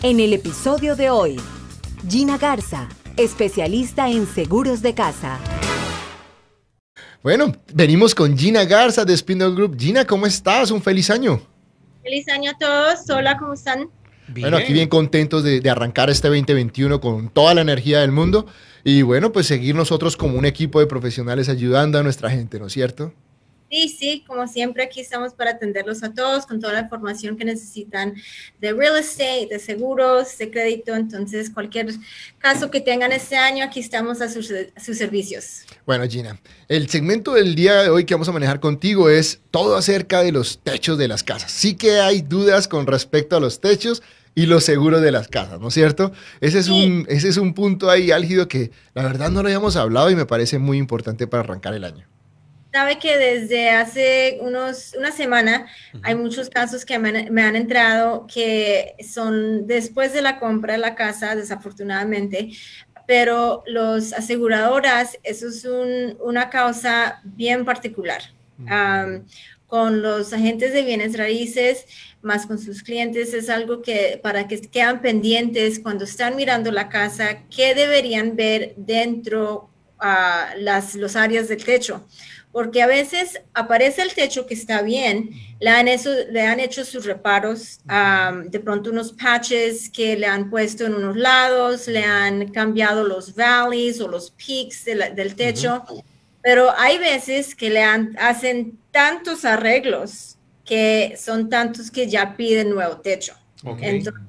En el episodio de hoy, Gina Garza, especialista en seguros de casa. Bueno, venimos con Gina Garza de Spindle Group. Gina, ¿cómo estás? Un feliz año. Feliz año a todos. Hola, ¿cómo están? Bueno, aquí bien contentos de, de, arrancar este 2021 con toda la energía del mundo y bueno, pues seguir nosotros como un equipo de profesionales ayudando a nuestra gente, ¿no es cierto? Sí, sí, como siempre aquí estamos para atenderlos a todos con toda la información que necesitan de real estate, de seguros, de crédito. Entonces, cualquier caso que tengan este año, aquí estamos a sus, a sus, servicios. Bueno, Gina, el segmento del día de hoy que vamos a manejar contigo es todo acerca de los techos de las casas. Sí que hay dudas con respecto a los techos y los seguros de las casas, ¿no es cierto? Ese es, sí. un, ese es un punto ahí álgido que la verdad no lo habíamos hablado y me parece muy importante para arrancar el año. Sabe que desde hace unos, una semana uh -huh. hay muchos casos que me han, me han, entrado que son después de la compra de la casa, desafortunadamente, pero los aseguradoras, eso es un, una causa bien particular. Uh -huh. um, con los agentes de bienes raíces, más con sus clientes, es algo que para que quedan pendientes cuando están mirando la casa, qué deberían ver dentro uh, las los áreas del techo porque a veces aparece el techo que está bien, le han, eso, le han hecho sus reparos, um, de pronto unos patches que le han puesto en unos lados, le han cambiado los valleys o los peaks de la, del techo, uh -huh. pero hay veces que le han, hacen tantos arreglos que son tantos que ya piden nuevo techo. Okay. Entonces,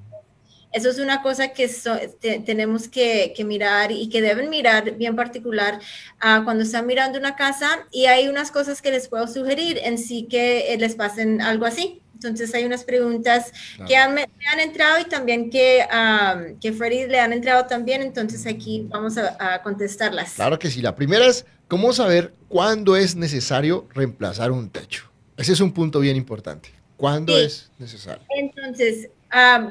eso es una cosa que so, te, tenemos que, que, mirar y que deben mirar bien particular uh, cuando están mirando una casa y hay unas cosas que les puedo sugerir en sí que eh, les pasen algo así. Entonces hay unas preguntas claro. que han, me han entrado y también que, um, que Freddy le han entrado también, entonces aquí vamos a, a, contestarlas. Claro que sí. La primera es, ¿cómo saber cuándo es necesario reemplazar un techo? Ese es un punto bien importante. ¿Cuándo sí. es necesario? Entonces,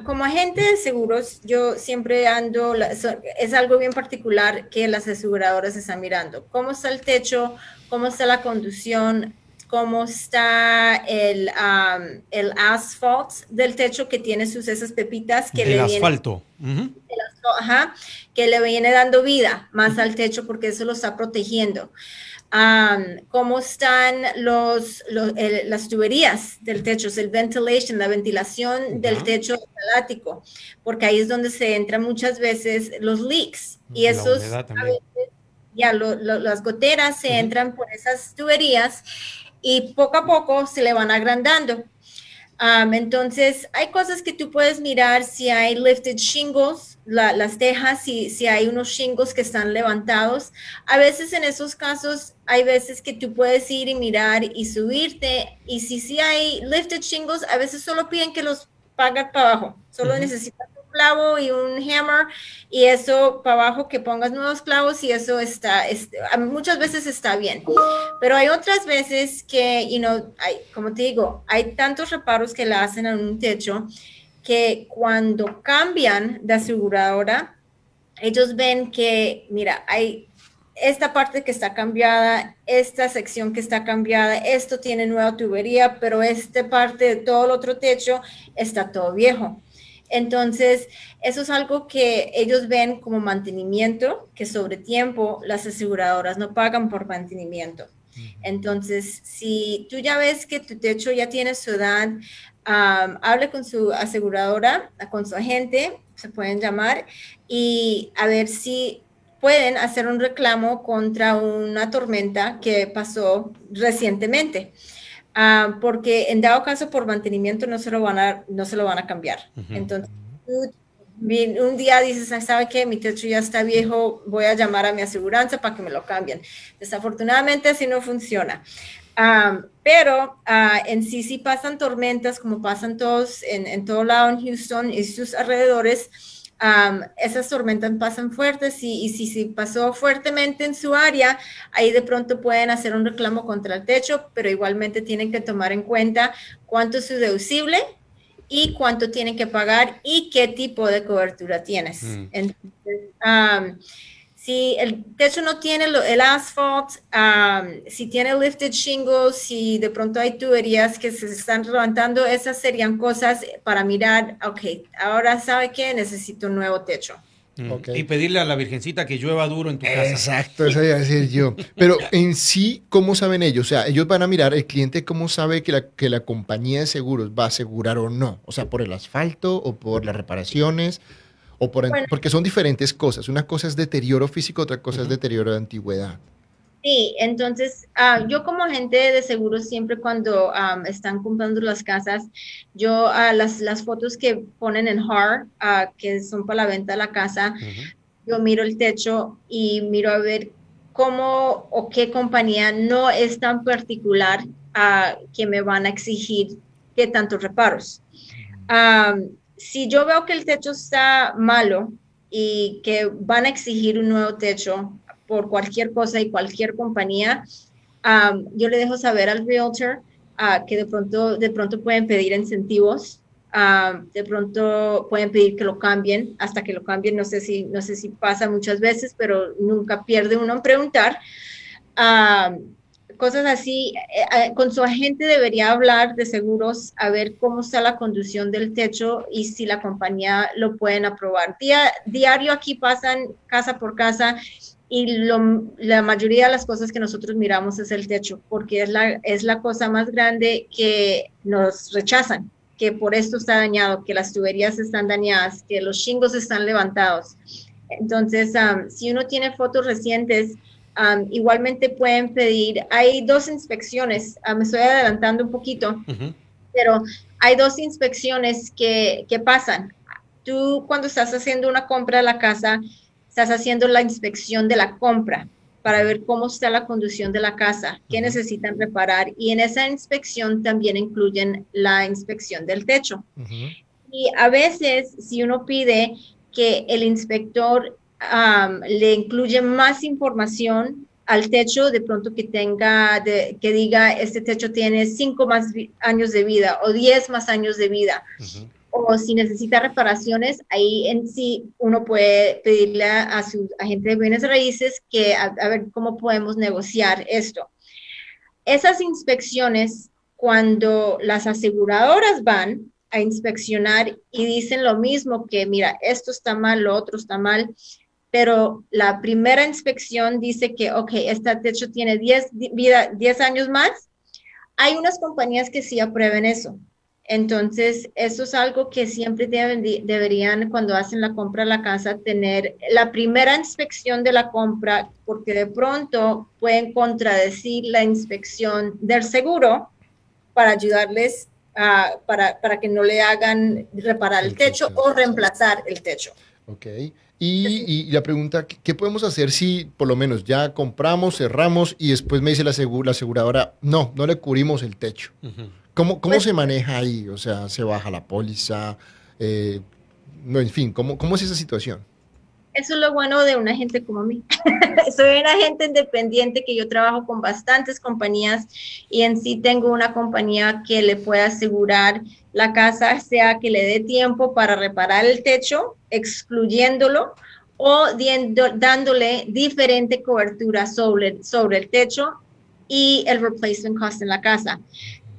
Como agente de seguros, yo siempre ando, es algo bien particular que las aseguradoras están mirando. ¿Cómo está el techo? ¿Cómo está la conducción? ¿Cómo está el, um, el asfalto del techo que tiene sus esas pepitas? Que el le asfalto. Viene, uh -huh. el asfalto ajá, que le viene dando vida más al techo porque eso lo está protegiendo. Um, cómo están los, los el, las tuberías del techo, el ventilation, la ventilación uh -huh. del techo del ático, porque ahí es donde se entran muchas veces los leaks y la esos a veces, ya lo, lo, las goteras se entran por esas tuberías y poco a poco se le van agrandando. Um, entonces, hay cosas que tú puedes mirar si hay lifted shingles, la, las tejas, si, si hay unos shingles que están levantados. A veces en esos casos, hay veces que tú puedes ir y mirar y subirte. Y si sí si hay lifted shingles, a veces solo piden que los pagas para abajo. Solo uh -huh. necesitas clavo y un hammer y eso para abajo que pongas nuevos clavos y eso está, es, muchas veces está bien. Pero hay otras veces que, you know, hay, como te digo, hay tantos reparos que le hacen a un techo que cuando cambian de aseguradora, ellos ven que, mira, hay esta parte que está cambiada, esta sección que está cambiada, esto tiene nueva tubería, pero esta parte de todo el otro techo está todo viejo. Entonces, eso es algo que ellos ven como mantenimiento, que sobre tiempo las aseguradoras no pagan por mantenimiento. Entonces, si tú ya ves que tu techo ya tiene su edad, um, hable con su aseguradora, con su agente, se pueden llamar, y a ver si pueden hacer un reclamo contra una tormenta que pasó recientemente. Uh, porque en dado caso por mantenimiento no se lo van a, no se lo van a cambiar. Uh -huh. Entonces, tú, un día dices, ¿sabe qué? Mi techo ya está viejo, voy a llamar a mi aseguranza para que me lo cambien. Desafortunadamente así no funciona. Um, pero uh, en sí sí pasan tormentas como pasan todos en, en todo lado en Houston y sus alrededores. Um, esas tormentas pasan fuertes y, y, si, si pasó fuertemente en su área, ahí de pronto pueden hacer un reclamo contra el techo, pero igualmente tienen que tomar en cuenta cuánto es su deducible y cuánto tienen que pagar y qué tipo de cobertura tienes. Mm. Entonces, um, si el techo no tiene el asphalt, si tiene lifted shingles, si de pronto hay tuberías que se están levantando, esas serían cosas para mirar, ok, ahora sabe que necesito un nuevo techo. Y pedirle a la Virgencita que llueva duro en tu casa. Exacto, eso iba a decir yo. Pero en sí, ¿cómo saben ellos? O sea, ellos van a mirar, el cliente, ¿cómo sabe que la, que la compañía de seguros va a asegurar o no? O sea, por el asfalto o por las reparaciones o por, porque son diferentes cosas. Una cosa es deterioro físico, otra cosa es deterioro de antigüedad. Sí, entonces ah, yo como agente de seguros siempre cuando están comprando las casas, yo uh, las, las fotos que ponen en HAR, ah, que son para la venta de la casa, yo miro el techo y miro a ver cómo o qué compañía no es tan particular que me van a exigir qué tantos reparos si yo veo que el techo está malo y que van a exigir un nuevo techo por cualquier cosa y cualquier compañía, yo le dejo saber al realtor uh, que de pronto, de pronto pueden pedir incentivos, de pronto pueden pedir que lo cambien, hasta que lo cambien, no sé si, no sé si pasa muchas veces, pero nunca pierde uno en preguntar cosas así, eh, eh, con su agente debería hablar de seguros, a ver cómo está la conducción del techo y si la compañía lo pueden aprobar. Día, diario aquí pasan casa por casa y la mayoría de las cosas que nosotros miramos es el techo, porque es la, es la cosa más grande que nos rechazan, que por esto está dañado, que las tuberías están dañadas, que los chingos están levantados. Entonces, si uno tiene fotos recientes, igualmente pueden pedir, hay dos inspecciones, me estoy adelantando un poquito, pero hay dos inspecciones que, que, pasan. Tú cuando estás haciendo una compra de la casa, estás haciendo la inspección de la compra para ver cómo está la conducción de la casa, qué necesitan reparar y en esa inspección también incluyen la inspección del techo. Y a veces si uno pide que el inspector le incluye más información al techo, de pronto que tenga, que diga, este techo tiene cinco más años de vida o diez más años de vida. O si necesita reparaciones, ahí en sí uno puede pedirle a, su agente de bienes raíces que a, ver cómo podemos negociar esto. Esas inspecciones, cuando las aseguradoras van a inspeccionar y dicen lo mismo que, mira, esto está mal, lo otro está mal, pero la primera inspección dice que, ok, este techo tiene 10, vida, 10 años más. Hay unas compañías que sí aprueben eso. Entonces, eso es algo que siempre deben, deberían, cuando hacen la compra de la casa, tener la primera inspección de la compra, porque de pronto pueden contradecir la inspección del seguro para ayudarles a, para, para que no le hagan reparar el techo o reemplazar el techo. Ok. Y, la pregunta, ¿qué podemos hacer si por lo menos ya compramos, cerramos y después me dice la, la aseguradora, no, no le cubrimos el techo? ¿Cómo, cómo pues se maneja ahí? O sea, ¿se baja la póliza? Eh, no, en fin, ¿cómo, ¿cómo es esa situación? Eso es lo bueno de una gente como mí. Soy una gente independiente que yo trabajo con bastantes compañías y en sí tengo una compañía que le puede asegurar la casa, sea que le dé tiempo para reparar el techo, excluyéndolo, o dándole diferente cobertura sobre, sobre el techo y el replacement cost en la casa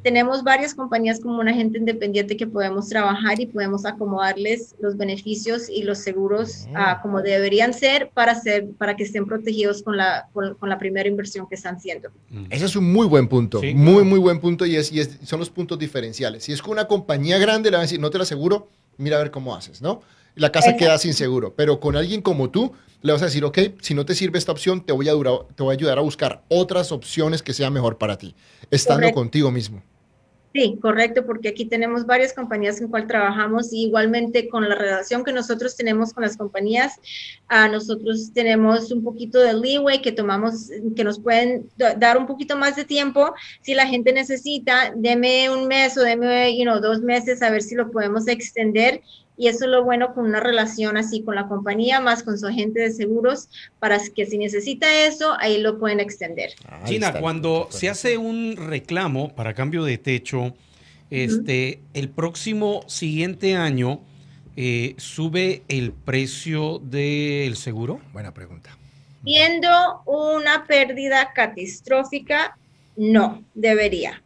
tenemos varias compañías como un agente independiente que podemos trabajar y podemos acomodarles los beneficios y los seguros ah, como deberían ser para, ser para que estén protegidos con la, con, la primera inversión que están haciendo. Mm. Ese es un muy buen punto, muy, muy buen punto y, es, y son los puntos diferenciales. Si es con una compañía grande, le van a decir, no te lo aseguro, mira a ver cómo haces, ¿no? La casa queda sin seguro, pero con alguien como tú, le vas a decir, ok, si no te sirve esta opción, te voy a, te voy a ayudar a buscar otras opciones que sean mejor para ti, estando contigo mismo. Sí, correcto, porque aquí tenemos varias compañías en cual trabajamos y igualmente con la relación que nosotros tenemos con las compañías, a nosotros tenemos un poquito de leeway que tomamos, que nos pueden dar un poquito más de tiempo. Si la gente necesita, deme un mes o deme you know, dos meses a ver si lo podemos extender y eso es lo bueno con una relación así con la compañía más con su agente de seguros para que si necesita eso, ahí lo pueden extender. Gina, cuando se hace un reclamo para cambio de techo, este, el próximo siguiente año eh, sube el precio del seguro. Buena pregunta. Siendo una pérdida catastrófica, no debería.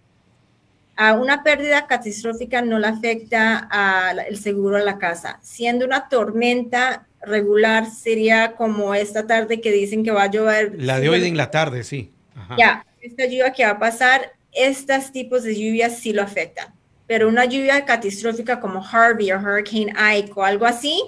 A una pérdida catastrófica no le afecta al seguro de la casa. Siendo una tormenta regular, sería como esta tarde que dicen que va a llover. La de hoy en la tarde, sí. Ya, esta lluvia que va a pasar, estos tipos de lluvias sí lo afectan. Pero una lluvia catastrófica como Harvey o Hurricane Ike o algo así,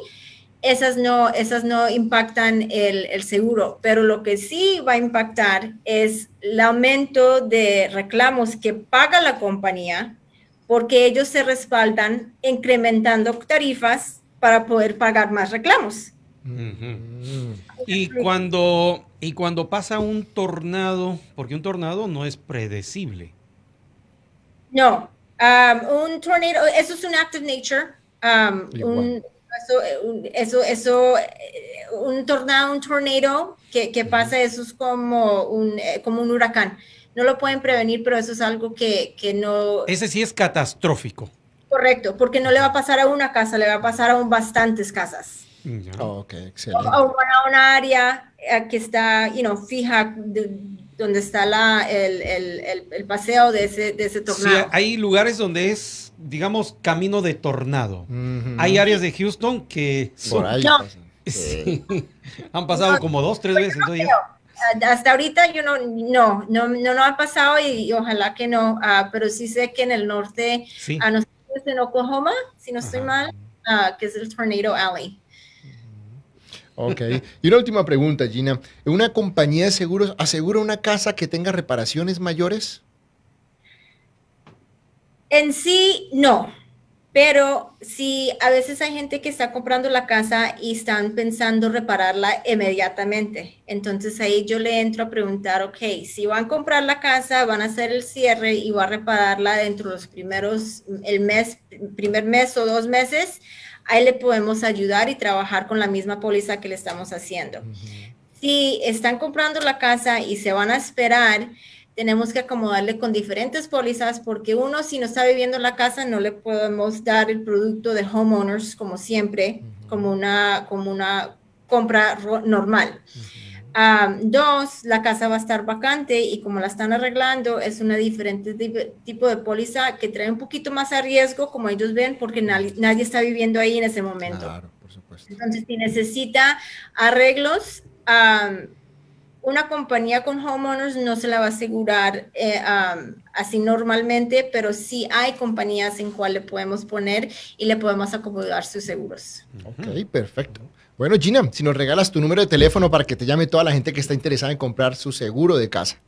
esas no, esas no impactan el, el, seguro, pero lo que sí va a impactar es el aumento de reclamos que paga la compañía porque ellos se respaldan incrementando tarifas para poder pagar más reclamos. Y cuando, y cuando pasa un tornado, porque un tornado no es predecible. No, um, un tornado, eso es un act of nature. Um, un, eso, eso, eso, eh, un tornado, un tornado que, que pasa, eso es como un, eh, como un huracán. No lo pueden prevenir, pero eso es algo que, que no... Ese sí es catastrófico. Correcto, porque no le va a pasar a una casa, le va a pasar a un bastantes casas. Oh, ok, excelente. O, a una área eh, que está, you know, fija donde está la, el, el, el, paseo de ese, de ese tornado. Sí, hay lugares donde es digamos, camino de tornado. Hay áreas de Houston que Por ahí han pasado como dos, tres veces. Hasta ahorita yo no, no, no, no, ha pasado y, ojalá que no, ah, pero sí sé que en el norte, a nosotros en Oklahoma, si no estoy mal, uh, que es el Tornado Alley. Ok. Y una última pregunta, Gina. ¿Una compañía de seguros asegura una casa que tenga reparaciones mayores? En sí, no. Pero si a veces hay gente que está comprando la casa y están pensando repararla inmediatamente. Entonces ahí yo le entro a preguntar, ok, si van a comprar la casa, van a hacer el cierre y van a repararla dentro de los primeros, el mes, primer mes o dos meses, ahí le podemos ayudar y trabajar con la misma póliza que le estamos haciendo. Si están comprando la casa y se van a esperar, tenemos que acomodarle con diferentes pólizas porque uno, si no está viviendo en la casa, no le podemos dar el producto de homeowners como siempre, como, una, como una compra normal. dos, la casa va a estar vacante y como la están arreglando, es una diferente tipo de póliza que trae un poquito más a riesgo, como ellos ven, porque nadie, está viviendo ahí en ese momento. Claro, por supuesto. Entonces, si necesita arreglos, una compañía con homeowners no se la va a asegurar eh, así normalmente, pero sí hay compañías en cual le podemos poner y le podemos acomodar sus seguros. Ok, perfecto. Bueno, Gina, si nos regalas tu número de teléfono para que te llame toda la gente que está interesada en comprar su seguro de casa.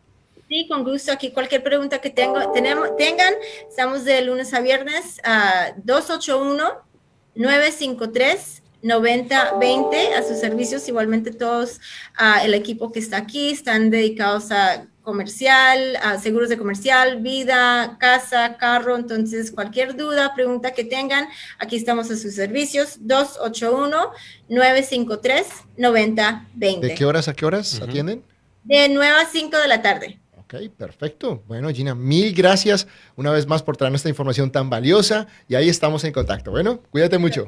Sí, con gusto. Aquí cualquier pregunta que tengo, tenemos, tengan, estamos de lunes a viernes a 281 953 90-20 a sus servicios. Igualmente todos uh, el equipo que está aquí están dedicados a comercial, a seguros de comercial, vida, casa, carro. Entonces, cualquier duda, pregunta que tengan, aquí estamos a sus servicios. 281-953-9020. ¿De qué horas a qué horas atienden? De 9 a 5 de la tarde. Ok, perfecto. Bueno, Gina, mil gracias una vez más por traernos esta información tan valiosa y ahí estamos en contacto. Bueno, cuídate mucho.